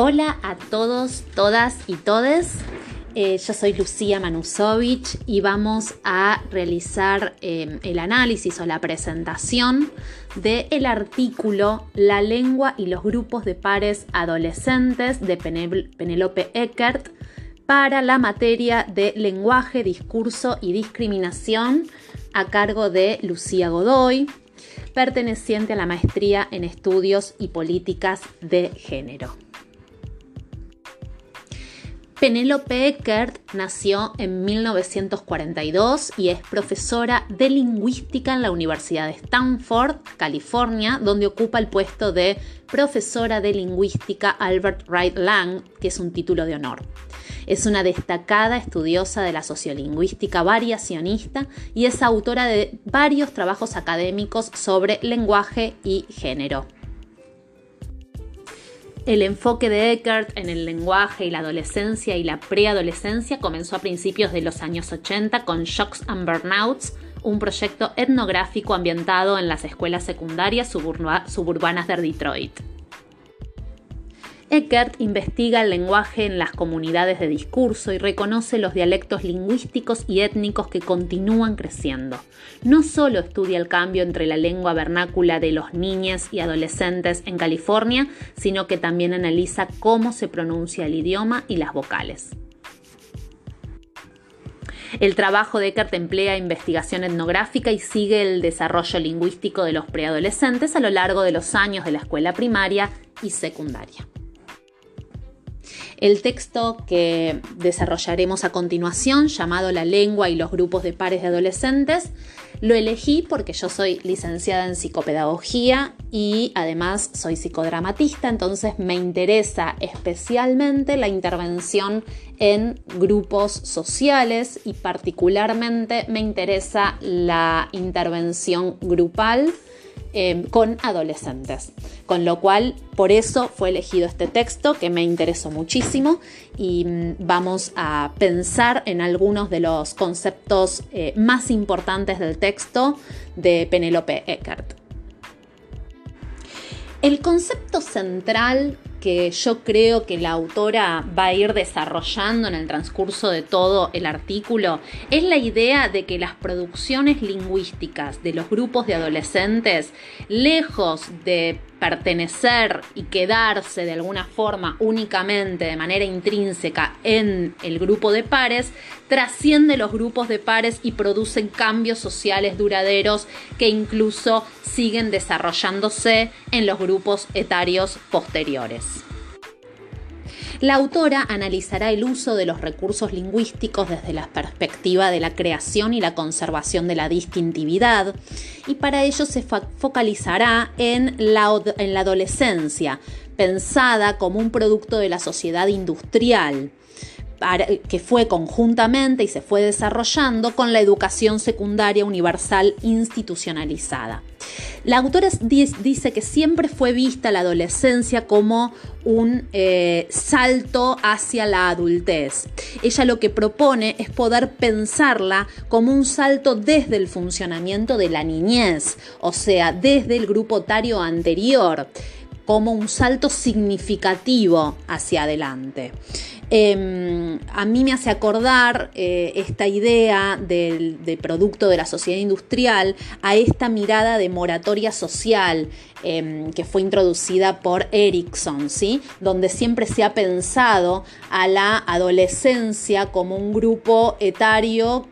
Hola a todos, todas y todes. Eh, yo soy Lucía Manusovich y vamos a realizar eh, el análisis o la presentación del artículo La lengua y los grupos de pares adolescentes de Penelope Eckert para la materia de lenguaje, discurso y discriminación a cargo de Lucía Godoy, perteneciente a la maestría en estudios y políticas de género. Penélope Eckert nació en 1942 y es profesora de lingüística en la Universidad de Stanford, California, donde ocupa el puesto de profesora de lingüística Albert Wright Lang, que es un título de honor. Es una destacada estudiosa de la sociolingüística variacionista y es autora de varios trabajos académicos sobre lenguaje y género. El enfoque de Eckert en el lenguaje y la adolescencia y la preadolescencia comenzó a principios de los años 80 con Shocks and Burnouts, un proyecto etnográfico ambientado en las escuelas secundarias suburbanas de Detroit. Eckert investiga el lenguaje en las comunidades de discurso y reconoce los dialectos lingüísticos y étnicos que continúan creciendo. No solo estudia el cambio entre la lengua vernácula de los niños y adolescentes en California, sino que también analiza cómo se pronuncia el idioma y las vocales. El trabajo de Eckert emplea investigación etnográfica y sigue el desarrollo lingüístico de los preadolescentes a lo largo de los años de la escuela primaria y secundaria. El texto que desarrollaremos a continuación, llamado La lengua y los grupos de pares de adolescentes, lo elegí porque yo soy licenciada en psicopedagogía y además soy psicodramatista, entonces me interesa especialmente la intervención en grupos sociales y particularmente me interesa la intervención grupal Em, con adolescentes. Con lo cual, por eso fue elegido este texto que me interesó muchísimo y mm, vamos a pensar en algunos de los conceptos eh, más importantes del texto de Penélope Eckert. El concepto central que yo creo que la autora va a ir desarrollando en el transcurso de todo el artículo es la idea de que las producciones lingüísticas de los grupos de adolescentes, lejos de pertenecer y quedarse de alguna forma únicamente de manera intrínseca en el grupo de pares, trasciende los grupos de pares y producen cambios sociales duraderos que incluso siguen desarrollándose en los grupos etarios posteriores. La autora analizará el uso de los recursos lingüísticos desde la perspectiva de la creación y la conservación de la distintividad y para ello se focalizará en la, en la adolescencia, pensada como un producto de la sociedad industrial que fue conjuntamente y se fue desarrollando con la educación secundaria universal institucionalizada. La autora dice que siempre fue vista la adolescencia como un eh, salto hacia la adultez. Ella lo que propone es poder pensarla como un salto desde el funcionamiento de la niñez, o sea, desde el grupo otario anterior, como un salto significativo hacia adelante. Em, a mí me hace acordar eh, esta idea del, producto de la sociedad industrial a esta mirada de moratoria social em, que fue introducida por Erickson, ¿sí? donde siempre se ha pensado a la adolescencia como un grupo etario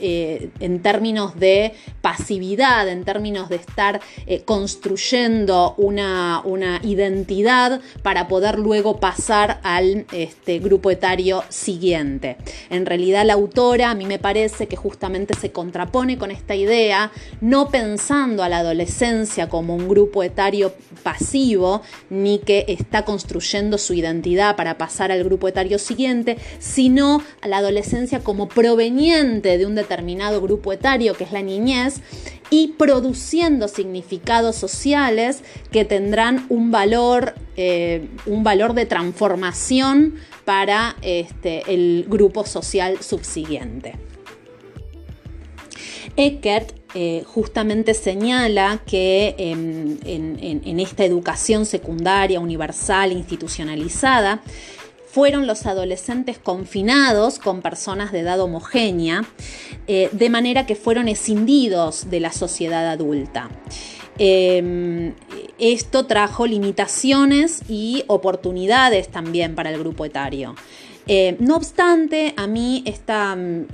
eh, en términos de pasividad, en términos de estar eh, construyendo una, una, identidad para poder luego pasar al este, grupo etario siguiente. En realidad la autora a mí me parece que justamente se contrapone con esta idea, no pensando a la adolescencia como un grupo etario pasivo, ni que está construyendo su identidad para pasar al grupo etario siguiente, sino a la adolescencia como proveniente de un determinado grupo etario, que es la niñez, y produciendo significados sociales que tendrán un valor, eh, un valor de transformación para este, el grupo social subsiguiente. Eckert eh, justamente señala que en, esta educación secundaria, universal, institucionalizada, fueron los adolescentes confinados con personas de edad homogénea, eh, de manera que fueron escindidos de la sociedad adulta. Em, esto trajo limitaciones y oportunidades también para el grupo etario. Eh, no obstante, a mí mm,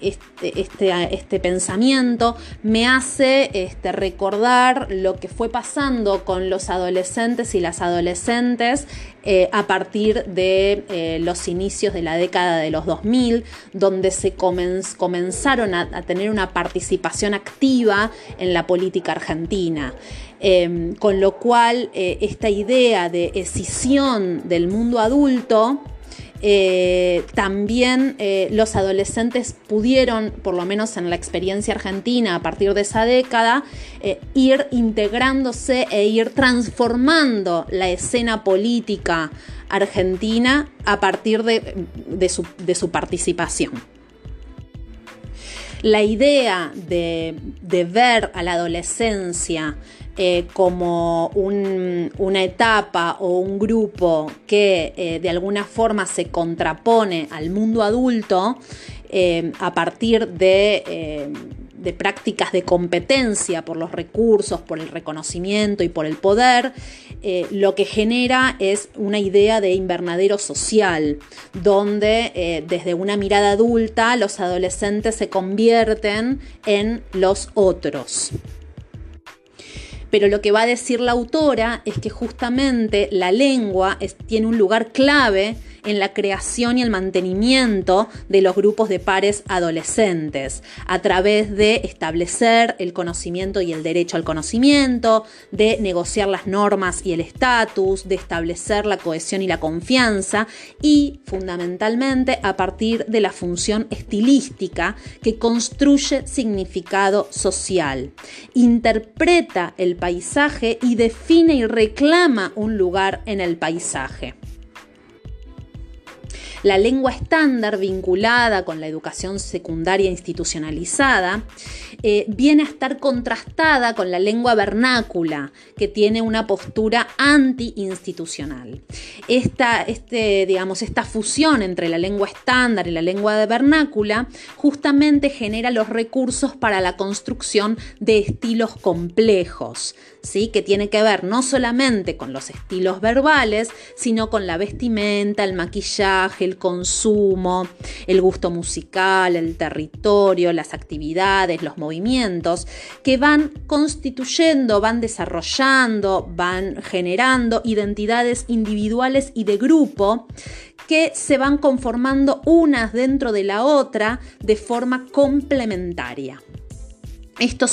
este, este, este, pensamiento me hace este, recordar lo que fue pasando con los adolescentes y las adolescentes eh, a partir de eh, los inicios de la década de los 2000, donde se comenzaron a, tener una participación activa en la política argentina. Em, con lo cual, esta idea de escisión del mundo adulto, eh, también eh, los adolescentes pudieron, por lo menos en la experiencia argentina a partir de esa década, eh, ir integrándose e ir transformando la escena política argentina a partir de, su, participación. La idea de, de ver a la adolescencia eh, como una etapa o un grupo que eh, de alguna forma se contrapone al mundo adulto eh, a partir de, de, prácticas de competencia por los recursos, por el reconocimiento y por el poder, lo que genera es una idea de invernadero social, donde desde una mirada adulta los adolescentes se convierten en los otros pero lo que va a decir la autora es que justamente la lengua tiene un lugar clave en la creación y el mantenimiento de los grupos de pares adolescentes, a través de establecer el conocimiento y el derecho al conocimiento, de negociar las normas y el estatus, de establecer la cohesión y la confianza y fundamentalmente a partir de la función estilística que construye significado social, interpreta el paisaje y define y reclama un lugar en el paisaje. La lengua estándar vinculada con la educación secundaria institucionalizada eh, viene a estar contrastada con la lengua vernácula, que tiene una postura anti-institucional. Esta, este, digamos, esta fusión entre la lengua estándar y la lengua de vernácula justamente genera los recursos para la construcción de estilos complejos, ¿sí? que tiene que ver no solamente con los estilos verbales, sino con la vestimenta, el maquillaje, el consumo, el gusto musical, el territorio, las actividades, los movimientos, que van constituyendo, van desarrollando, van generando identidades individuales y de grupo que se van conformando unas dentro de la otra de forma complementaria. Esto,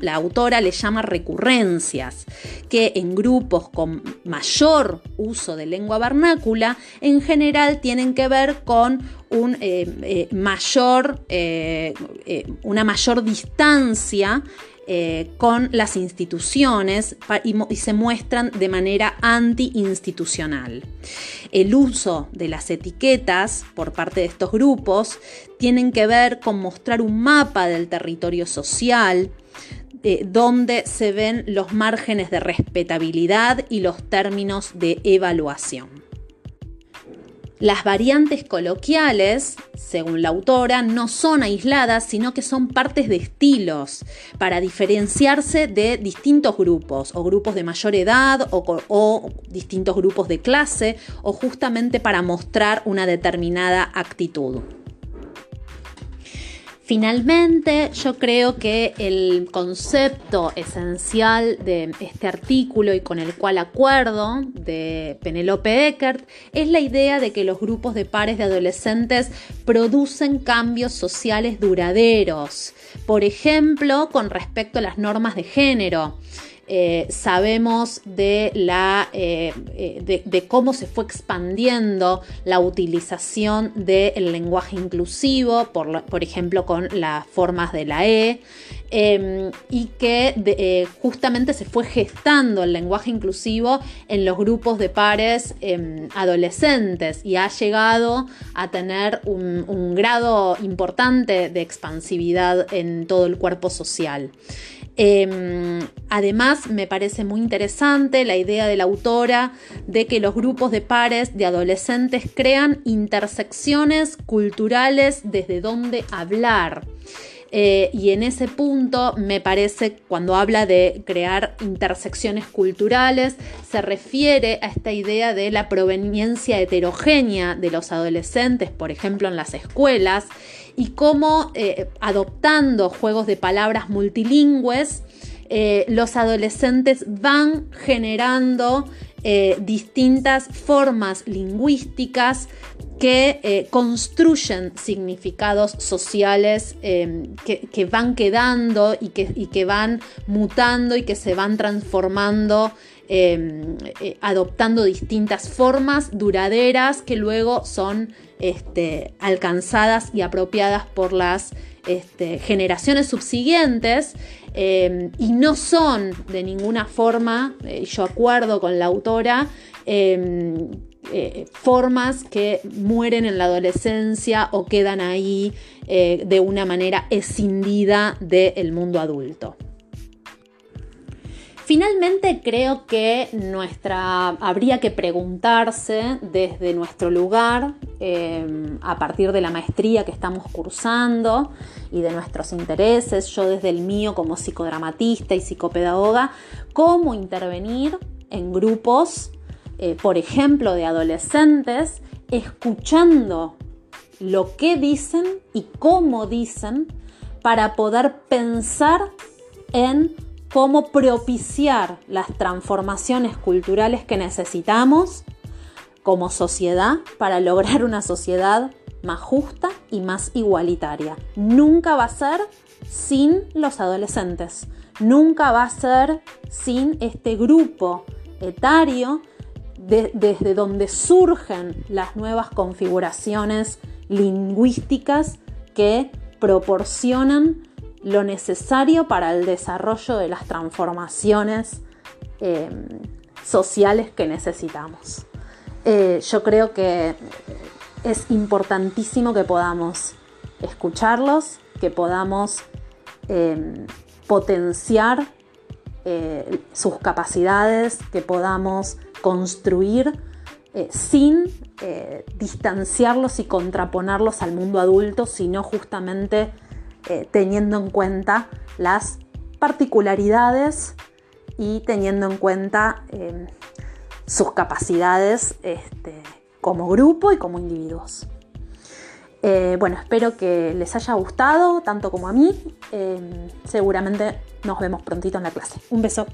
la autora le llama recurrencias, que en grupos con mayor uso de lengua vernácula, en general tienen que ver con un, eh, eh, mayor, eh, una mayor distancia eh, con las instituciones y, se muestran de manera anti-institucional. El uso de las etiquetas por parte de estos grupos tienen que ver con mostrar un mapa del territorio social, eh, donde se ven los márgenes de respetabilidad y los términos de evaluación. Las variantes coloquiales, según la autora, no son aisladas, sino que son partes de estilos para diferenciarse de distintos grupos, o grupos de mayor edad, o, distintos grupos de clase, o justamente para mostrar una determinada actitud. Finalmente, yo creo que el concepto esencial de este artículo y con el cual acuerdo de Penelope Eckert es la idea de que los grupos de pares de adolescentes producen cambios sociales duraderos, por ejemplo, con respecto a las normas de género. Eh, sabemos eh, eh, de, cómo se fue expandiendo la utilización del lenguaje inclusivo, por, ejemplo con las formas de la E, em, y que justamente se fue gestando el lenguaje inclusivo en los grupos de pares em, adolescentes y ha llegado a tener un grado importante de expansividad en todo el cuerpo social. Em, además, me parece muy interesante la idea de la autora de que los grupos de pares de adolescentes crean intersecciones culturales desde donde hablar. Eh, y en ese punto me parece, cuando habla de crear intersecciones culturales, se refiere a esta idea de la proveniencia heterogénea de los adolescentes, por ejemplo, en las escuelas, y cómo eh, adoptando juegos de palabras multilingües, eh, los adolescentes van generando distintas formas lingüísticas que eh, construyen significados sociales que, van quedando y que, van mutando y que se van transformando, em, eh, adoptando distintas formas duraderas que luego son este, alcanzadas y apropiadas por las este, generaciones subsiguientes em, y no son de ninguna forma, eh, yo acuerdo con la autora, eh, formas que mueren en la adolescencia o quedan ahí de una manera escindida del mundo adulto. Finalmente creo que nuestra habría que preguntarse desde nuestro lugar, eh, a partir de la maestría que estamos cursando y de nuestros intereses, yo desde el mío como psicodramatista y psicopedagoga, cómo intervenir en grupos eh, por ejemplo, de adolescentes, escuchando lo que dicen y cómo dicen para poder pensar en cómo propiciar las transformaciones culturales que necesitamos como sociedad para lograr una sociedad más justa y más igualitaria. Nunca va a ser sin los adolescentes, nunca va a ser sin este grupo etario desde donde surgen las nuevas configuraciones lingüísticas que proporcionan lo necesario para el desarrollo de las transformaciones em, sociales que necesitamos. Eh, yo creo que es importantísimo que podamos escucharlos, que podamos em, potenciar eh, sus capacidades, que podamos construir eh, sin eh, distanciarlos y contraponerlos al mundo adulto, sino justamente teniendo en cuenta las particularidades y teniendo en cuenta sus capacidades este, como grupo y como individuos. bueno, espero que les haya gustado tanto como a mí. seguramente nos vemos prontito en la clase. Un beso.